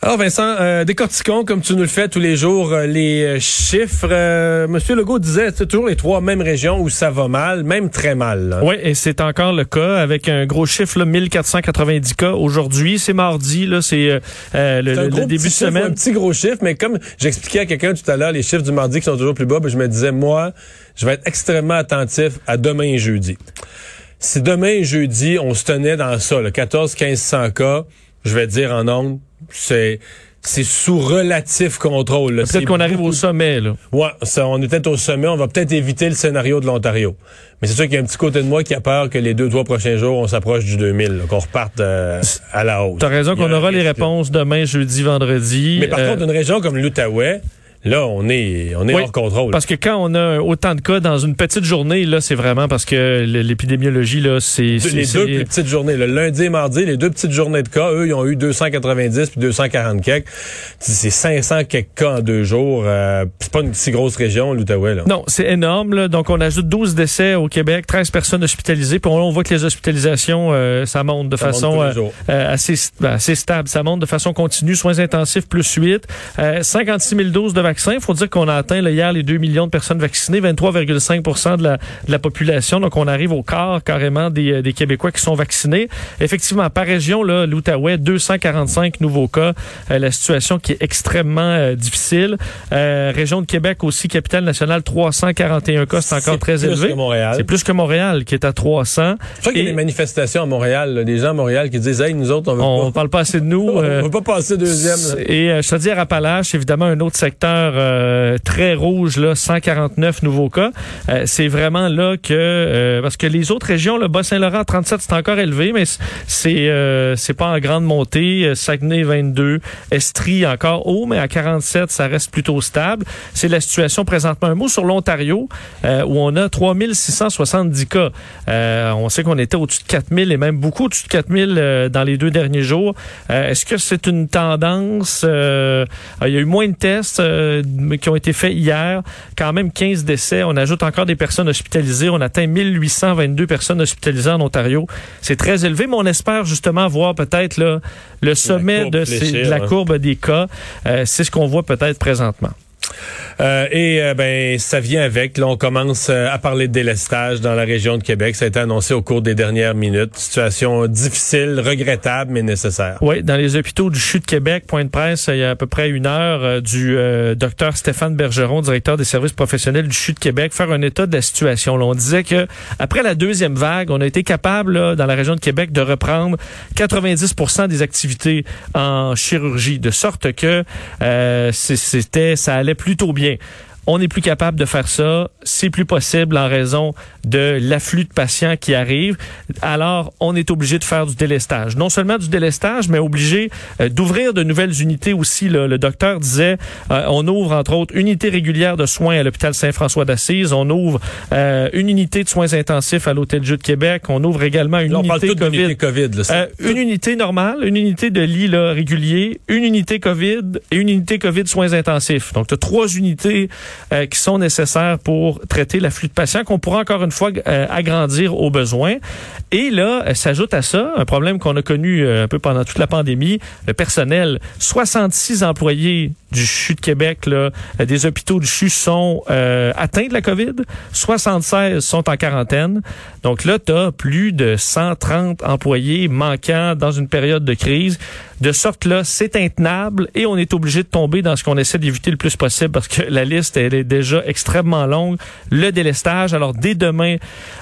Alors Vincent, euh, décortiquons comme tu nous le fais tous les jours euh, les euh, chiffres. Euh, Monsieur Legault disait c'est toujours les trois mêmes régions où ça va mal, même très mal. Oui, et c'est encore le cas avec un gros chiffre là, 1490 cas aujourd'hui. C'est mardi, là, c'est le, le début de semaine. un petit gros chiffre, mais comme j'expliquais à quelqu'un tout à l'heure, les chiffres du mardi qui sont toujours plus bas, ben, je me disais moi, je vais être extrêmement attentif à demain et jeudi. Si demain et jeudi on se tenait dans ça, 14-1500 cas, je vais dire en nombre c'est c'est sous relatif contrôle. Peut-être qu'on arrive au sommet. Là. Ouais, ça, on est peut-être au sommet. On va peut-être éviter le scénario de l'Ontario. Mais c'est sûr qu'il y a un petit côté de moi qui a peur que les deux, trois prochains jours, on s'approche du 2000, qu'on reparte euh, à la hausse. T'as raison qu'on aura les réponses demain, jeudi, vendredi. Mais par euh, contre, une région comme l'Outaouais, Là, on est, on est hors contrôle. Parce que quand on a autant de cas dans une petite journée, là, c'est vraiment parce que l'épidémiologie, là, c'est... Les deux plus petites journées, le lundi et mardi, les deux petites journées de cas, eux, ils ont eu 290 puis 240 quelques. C'est 500 quelques cas en deux jours. Euh, c'est pas une si grosse région, l'Outaouais, là. Non, c'est énorme, là. Donc, on ajoute 12 décès au Québec, 13 personnes hospitalisées. Puis on, voit que les hospitalisations, euh, ça monte de façon euh, assez, ben, assez stable. Ça monte de façon continue. Soins intensifs plus 8. 56 000 doses de il faut dire qu'on a atteint hier les 2 millions de personnes vaccinées, 23,5 de la, de la population. Donc, on arrive au quart carrément des, euh, des Québécois qui sont vaccinés. Effectivement, par région, là, l'Outaouais, 245 nouveaux cas. Euh, la situation qui est extrêmement euh, difficile. région de Québec aussi, capitale nationale, 341 cas. C'est encore très élevé. C'est plus que Montréal qui est à 300. Je crois qu'il y a des manifestations à Montréal, des gens à Montréal qui disent, hey, nous autres, on veut on parle pas assez de nous. on veut pas passer deuxième. Et je te dis, à Appalaches, évidemment, un autre secteur euh, très rouge, là, 149 nouveaux cas. Euh, c'est vraiment là que euh, parce que les autres régions, le Bas-Saint-Laurent 37, c'est encore élevé, mais c'est c'est pas en grande montée. Saguenay 22, Estrie encore haut, mais à 47, ça reste plutôt stable. C'est la situation présentement. Un mot sur l'Ontario, où on a 3670 cas. on sait qu'on était au-dessus de 4000 et même beaucoup au-dessus de 4000 dans les deux derniers jours. Est-ce que c'est une tendance? il y a eu moins de tests euh, qui ont été faits hier. Quand même 15 décès. On ajoute encore des personnes hospitalisées. On atteint 1822 personnes hospitalisées en Ontario. C'est très élevé, mais on espère justement voir peut-être le sommet de, la hein. courbe des cas. Euh, c'est ce qu'on voit peut-être présentement. Euh, et euh, ben ça vient avec. Là, on commence euh, à parler de délestage dans la région de Québec. Ça a été annoncé au cours des dernières minutes. Situation difficile, regrettable, mais nécessaire. Oui, dans les hôpitaux du CHU de Québec, point de presse, il y a à peu près une heure, du docteur Stéphane Bergeron, directeur des services professionnels du CHU de Québec, faire un état de la situation. Là, on disait que après la deuxième vague, on a été capable là, dans la région de Québec de reprendre 90% des activités en chirurgie, de sorte que c'était, ça allait plutôt bien. On n'est plus capable de faire ça. C'est plus possible en raison de l'afflux de patients qui arrivent. Alors, on est obligé de faire du délestage. Non seulement du délestage, mais obligé euh, d'ouvrir de nouvelles unités aussi. Le docteur disait, euh, on ouvre entre autres unité régulière de soins à l'hôpital Saint-François d'Assise. On ouvre euh, une unité de soins intensifs à l'hôtel Dieu de Québec. On ouvre également une unité COVID. COVID une unité normale, une unité de lit là, régulier, une unité COVID et une unité COVID soins intensifs. Donc, tu as trois unités euh, qui sont nécessaires pour traiter l'afflux de patients qu'on pourra encore une fois euh, agrandir aux besoins. Et là, euh, s'ajoute à ça un problème qu'on a connu un peu pendant toute la pandémie, le personnel. 66 employés du CHU de Québec, là, des hôpitaux du CHU sont atteints de la COVID, 76 sont en quarantaine. Donc là, tu as plus de 130 employés manquants dans une période de crise. De sorte là, c'est intenable et on est obligé de tomber dans ce qu'on essaie d'éviter le plus possible parce que la liste, elle est déjà extrêmement longue. Le délestage, alors dès demain,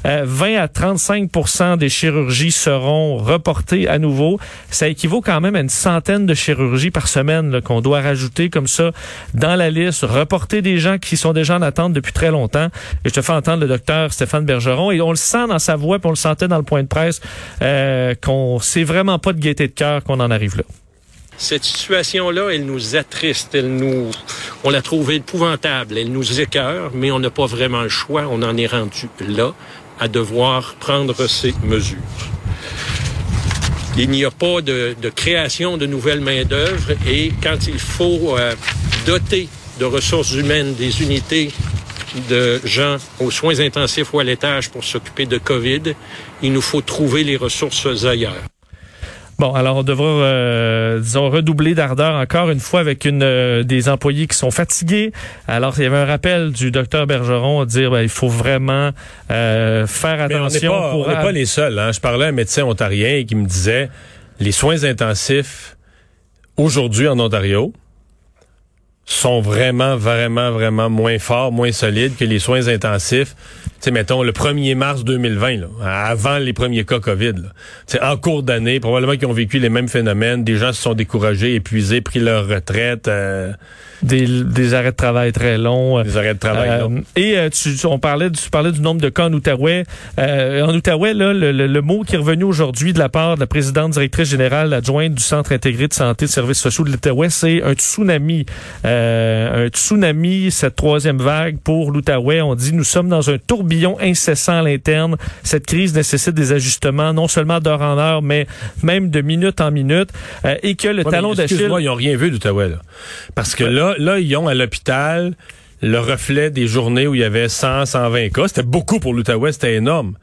20 euh, à 35 des chirurgies seront reportées à nouveau. Ça équivaut quand même à une centaine de chirurgies par semaine qu'on doit rajouter comme ça dans la liste, reporter des gens qui sont déjà en attente depuis très longtemps. Et je te fais entendre le docteur Stéphane Bergeron et on le sent dans sa voix, puis on le sentait dans le point de presse, euh, qu'on sait vraiment pas de gaieté de cœur qu'on en arrive là. Cette situation-là, elle nous attriste, elle nous, on l'a trouvée épouvantable, elle nous écœure, mais on n'a pas vraiment le choix. On en est rendu là à devoir prendre ces mesures. Il n'y a pas de, création de nouvelles main-d'œuvre et quand il faut euh, doter de ressources humaines des unités de gens aux soins intensifs ou à l'étage pour s'occuper de COVID, il nous faut trouver les ressources ailleurs. Bon, alors on devra, euh, disons, redoubler d'ardeur encore une fois avec une euh, des employés qui sont fatigués. Alors, il y avait un rappel du docteur Bergeron à dire ben, il faut vraiment euh, faire attention. on n'est pas, pour... pas les seuls. Hein. Je parlais à un médecin ontarien qui me disait les soins intensifs aujourd'hui en Ontario sont vraiment, vraiment, vraiment moins forts, moins solides que les soins intensifs sais, mettons, le 1er mars 2020, là, avant les premiers cas COVID. Là. En cours d'année, probablement qu'ils ont vécu les mêmes phénomènes. Des gens se sont découragés, épuisés, pris leur retraite. Euh, des, des, arrêts de travail très longs. Des arrêts de travail euh, longs. Et euh, tu, on parlait, tu parlais du nombre de cas en Outaouais. Euh, en Outaouais, là, le, le, mot qui est revenu aujourd'hui de la part de la présidente directrice générale adjointe du Centre intégré de santé et de services sociaux de l'Outaouais, c'est un tsunami. Un tsunami, cette troisième vague pour l'Outaouais. On dit, nous sommes dans un tourbillon incessant à l'interne. Cette crise nécessite des ajustements, non seulement d'heure en heure, mais même de minute en minute. et que le talon d'Achille... ils n'ont rien vu d'Outaouais. Parce que là, là, ils ont à l'hôpital le reflet des journées où il y avait 100, 120 cas. C'était beaucoup pour l'Outaouais, c'était énorme.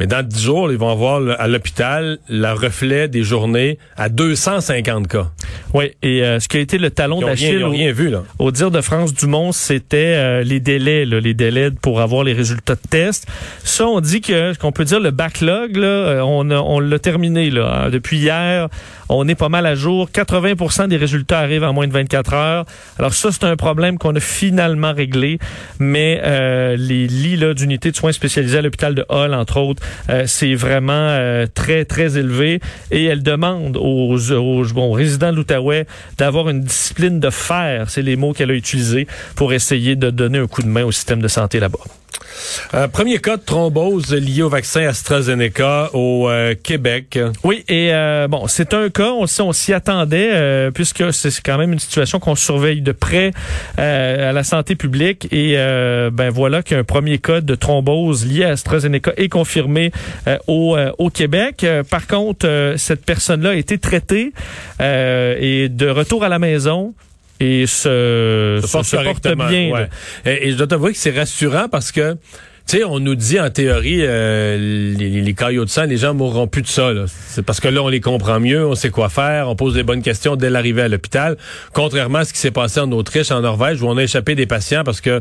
Mais dans 10 jours, ils vont avoir à l'hôpital le reflet des journées à 250 cas. Oui, et euh, ce qui a été le talon d'Achille au, rien vu, là. au dire de France Dumont, c'était euh, les délais, là, les délais pour avoir les résultats de test. Ça, on dit que, qu'on peut dire le backlog, là, euh, on, on l'a terminé là. Hein. Depuis hier, on est pas mal à jour. 80% des résultats arrivent en moins de 24 heures. Alors ça, c'est un problème qu'on a finalement réglé. Mais euh, les lits d'unités de soins spécialisés à l'hôpital de Hall, entre autres, euh, c'est vraiment euh, très, très élevé. Et elle demande aux, aux, bon, résidents de l'Outaouais d'avoir une discipline de fer. C'est les mots qu'elle a utilisés pour essayer de donner un coup de main au système de santé là-bas. Euh, premier cas de thrombose lié au vaccin AstraZeneca au euh, Québec. Oui, et euh, bon, c'est un cas, on, on s'y attendait, puisque c'est quand même une situation qu'on surveille de près à la santé publique. Et ben voilà qu'un premier cas de thrombose lié à AstraZeneca est confirmé au, au Québec. par contre, cette personne-là a été traitée et de retour à la maison et se, se, porte, bien. Et, je dois t'avouer que c'est rassurant parce que tu sais, on nous dit en théorie, euh, les, les, caillots de sang, les gens mourront plus de ça. C'est parce que là, on les comprend mieux, on sait quoi faire, on pose des bonnes questions dès l'arrivée à l'hôpital. Contrairement à ce qui s'est passé en Autriche, en Norvège, où on a échappé des patients parce que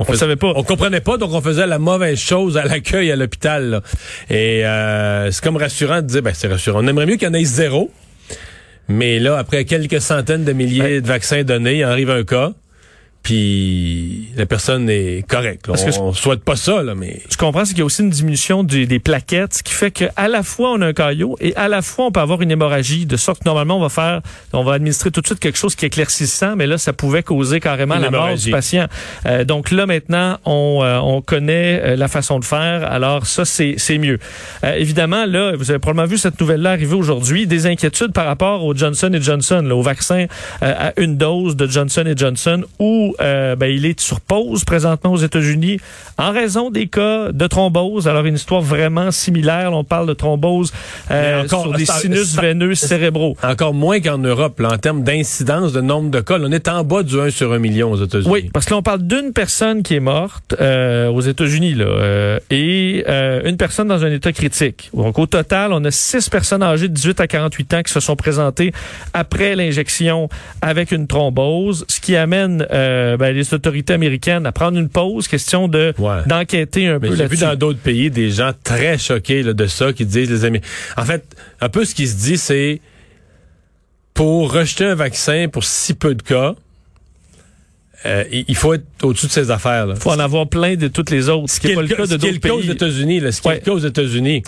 on, savait pas. On comprenait pas, donc on faisait la mauvaise chose à l'accueil à l'hôpital. Et euh, c'est comme rassurant de dire, ben c'est rassurant. On aimerait mieux qu'il y en ait zéro. Mais là, après quelques centaines de milliers de vaccins donnés, il arrive un cas puis la personne est correcte. Parce on, que souhaite pas ça, là, mais... Je comprends, c'est qu'il y a aussi une diminution des, plaquettes, ce qui fait qu'à la fois on a un caillot et à la fois on peut avoir une hémorragie, de sorte que normalement on va faire, on va administrer tout de suite quelque chose qui est éclaircissant, mais là ça pouvait causer carrément la mort du patient. Euh, donc là maintenant on, euh, on connaît euh, la façon de faire, alors ça c'est mieux. évidemment là, vous avez probablement vu cette nouvelle-là arriver aujourd'hui, des inquiétudes par rapport au Johnson Johnson, là, au vaccin à une dose de Johnson Johnson ou euh, ben, il est sur pause présentement aux États-Unis en raison des cas de thrombose. Alors, une histoire vraiment similaire. on parle de thrombose euh, sur des sinus veineux cérébraux. Encore moins qu'en Europe, en termes d'incidence, de nombre de cas. on est en bas du 1 sur 1 million aux États-Unis. Oui, parce que l'on parle d'une personne qui est morte euh, aux États-Unis là, et une personne dans un état critique. Donc, au total, on a six personnes âgées de 18 à 48 ans qui se sont présentées après l'injection avec une thrombose, ce qui amène euh, ben, les autorités américaines à prendre une pause, question de d'enquêter un peu là-dessus. J'ai vu dans d'autres pays des gens très choqués de ça qui disent les amis. En fait, un peu ce qui se dit, c'est pour rejeter un vaccin pour si peu de cas. Euh, il faut être au-dessus de ces affaires. Il faut en avoir plein de toutes les autres. Ce qui n'est pas le cas de d'autres pays. aux États-Unis, ce qui est le cas aux États-Unis.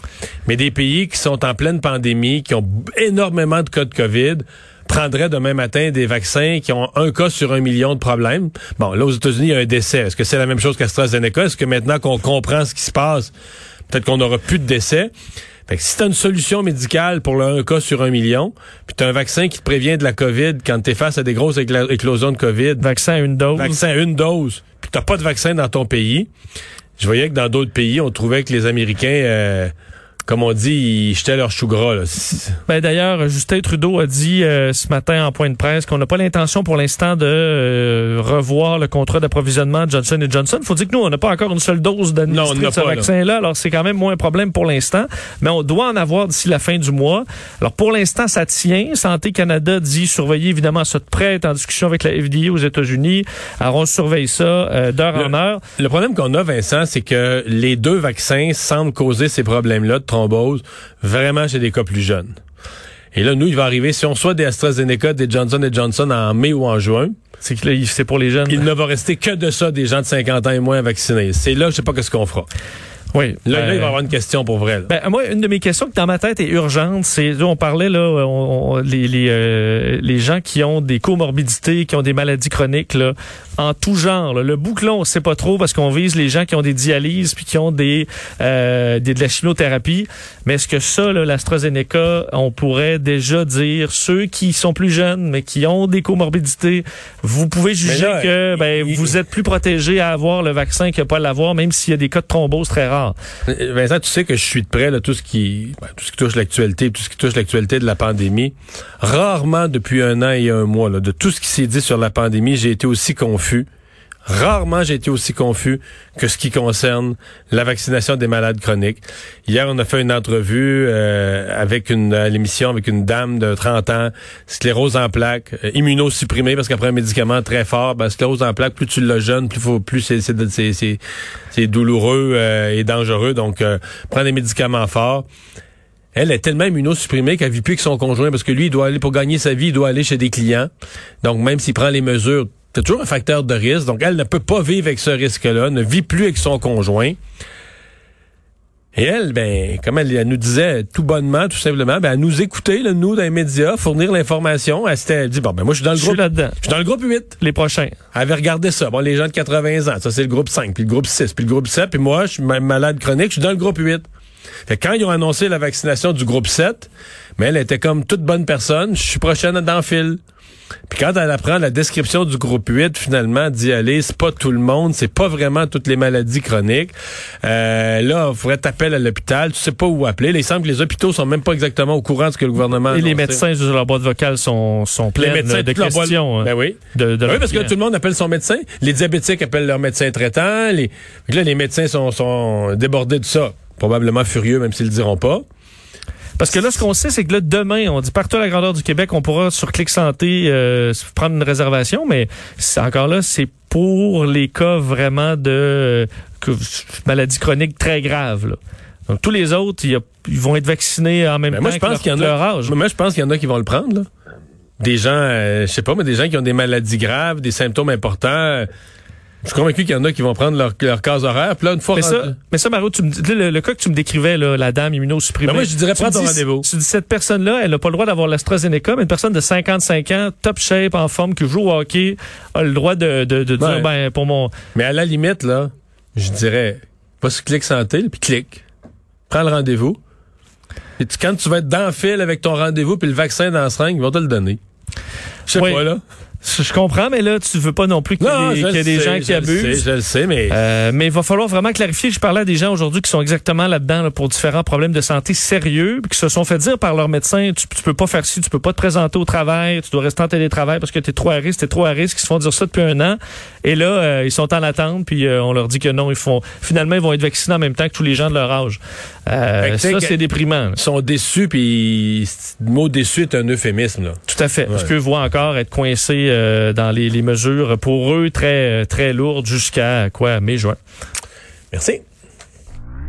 Mais des pays qui sont en pleine pandémie, qui ont énormément de cas de COVID, prendrait demain matin des vaccins qui ont un cas sur un million de problèmes. Bon, là, aux États-Unis, il y a un décès. Est-ce que c'est la même chose qu'AstraZeneca? Est-ce que maintenant qu'on comprend ce qui se passe, peut-être qu'on n'aura plus de décès? Fait que si t'as une solution médicale pour le un cas sur un million, puis t'as un vaccin qui te prévient de la COVID quand t'es face à des grosses éclosions de COVID. Vaccin à une dose. Vaccin à une dose. Puis t'as pas de vaccin dans ton pays. Je voyais que dans d'autres pays, on trouvait que les Américains... Euh, comme on dit, ils jetaient leur chou gras. Là. Ben, D'ailleurs, Justin Trudeau a dit euh, ce matin en point de presse qu'on n'a pas l'intention pour l'instant de euh, revoir le contrat d'approvisionnement de Johnson Johnson. faut dire que nous, on n'a pas encore une seule dose d'administrer de ce vaccin-là. Alors, c'est quand même moins un problème pour l'instant. Mais on doit en avoir d'ici la fin du mois. Alors, pour l'instant, ça tient. Santé Canada dit surveiller évidemment ça de près, en discussion avec la FDA aux États-Unis. Alors, on surveille ça euh, d'heure en heure. Le problème qu'on a, Vincent, c'est que les deux vaccins semblent causer ces problèmes-là thrombose vraiment chez des cas plus jeunes. Et là, nous, il va arriver, si on soit des AstraZeneca, des Johnson Johnson en mai ou en juin, c'est que c'est pour les jeunes. Il ne va rester que de ça des gens de 50 ans et moins vaccinés. C'est là, je sais pas ce qu'on fera. Oui. Là, il va y avoir une question pour vrai. Ben, moi, une de mes questions qui dans ma tête est urgente, c'est on parlait là, les les, euh, les gens qui ont des comorbidités, qui ont des maladies chroniques là, en tout genre. Le bouclon, on sait pas trop parce qu'on vise les gens qui ont des dialyses puis qui ont des, euh, des de la chimiothérapie. Mais est-ce que ça, l'AstraZeneca, on pourrait déjà dire ceux qui sont plus jeunes mais qui ont des comorbidités, vous pouvez juger que ben, vous êtes plus protégés à avoir le vaccin qu'à pas l'avoir, même s'il y a des cas de thrombose très rares. Vincent, tu sais que je suis de près là, tout ce qui ben, tout ce qui touche l'actualité, tout ce qui touche l'actualité de la pandémie. Rarement depuis un an et un mois, de tout ce qui s'est dit sur la pandémie, j'ai été aussi confus Rarement j'ai été aussi confus que ce qui concerne la vaccination des malades chroniques. Hier, on a fait une entrevue euh, avec une l'émission avec une dame de 30 ans, sclérose en plaques, euh, immunosupprimée parce qu'après un médicament très fort, ben, sclérose en plaques, plus tu le jeune, plus faut, plus c'est c'est douloureux euh, et dangereux. Donc, prends des médicaments forts. Elle est tellement immunosupprimée qu'elle vit plus que son conjoint parce que lui, il doit aller pour gagner sa vie, il doit aller chez des clients. Donc, même s'il prend les mesures c'est toujours un facteur de risque. Donc, elle ne peut pas vivre avec ce risque-là, ne vit plus avec son conjoint. Et elle, ben, comme elle, nous disait tout bonnement, tout simplement, ben, elle nous écoutait, nous, dans les médias, fournir l'information. Elle s'était dit, bon, ben, moi, je suis dans le groupe. là-dedans. Je suis dans le groupe 8. Les prochains. Elle avait regardé ça. Bon, les gens de 80 ans, ça, c'est le groupe 5, puis le groupe 6, puis le groupe 7, puis moi, je suis malade chronique, je suis dans le groupe 8. Fait quand ils ont annoncé la vaccination du groupe 7, mais elle était comme toute bonne personne, je suis prochaine dans le fil. Puis quand elle apprend la description du groupe 8, finalement, d'y aller, c'est pas tout le monde, c'est pas vraiment toutes les maladies chroniques. Euh, là, il faudrait t'appeler à l'hôpital, tu sais pas où appeler. Il semble que les hôpitaux sont même pas exactement au courant de ce que le gouvernement Et les médecins sur leur boîte vocale sont, sont pleins de questions. Hein, ben oui. oui, parce que tout le monde appelle son médecin. Les diabétiques appellent leur médecin traitant. Les... Là, les médecins sont, sont débordés de ça. Probablement furieux, même s'ils le diront pas. Parce que là, ce qu'on sait, c'est que là, demain, on dit partout à la grandeur du Québec, on pourra sur Clic Santé euh, prendre une réservation, mais encore là, c'est pour les cas vraiment de euh, maladies chroniques très graves. Donc tous les autres, ils vont être vaccinés en même temps moi, je pense qu'il y en a, leur âge. Moi, je pense qu'il y en a qui vont le prendre. Là. Des gens, euh, je sais pas, mais des gens qui ont des maladies graves, des symptômes importants. Je suis convaincu qu'il y en a qui vont prendre leur, leur case horaire. Puis là, une fois mais, ça, mais ça, Mario, tu me, le, cas que tu me décrivais, là, la dame immunosupprimée. Ben moi, je dirais prends ton rendez-vous. Tu dis, cette personne-là, elle n'a pas le droit d'avoir l'AstraZeneca, mais une personne de 55 ans, top shape, en forme, qui joue au hockey, a le droit de, de, de dire, ben, pour mon... Mais à la limite, là, je dirais, pas sur Clic Santé, puis clique. Prends le rendez-vous. Et quand tu vas être dans le fil avec ton rendez-vous puis le vaccin dans la seringue, ils vont te le donner. Je sais pas, là. Je comprends, mais là, tu veux pas non plus qu'il y, ait des gens qui abusent. je le sais, mais... Euh, mais il va falloir vraiment clarifier. Je parlais à des gens aujourd'hui qui sont exactement là-dedans pour différents problèmes de santé sérieux, qui se sont fait dire par leur médecin, tu, tu peux pas faire ci, tu peux pas te présenter au travail, tu dois rester en télétravail parce que tu es trop à risque, tu es trop à risque. Ils se font dire ça depuis un an. Et là, euh, ils sont en attente, puis euh, on leur dit que non, ils font... Finalement, ils vont être vaccinés en même temps que tous les gens de leur âge. ça, c'est déprimant. Ils sont déçus, puis le mot déçu est un euphémisme. Là. Tout à fait. Parce qu'eux voient encore être coincés dans les, les mesures pour eux très, très lourdes jusqu'à quoi, mai-juin. Merci.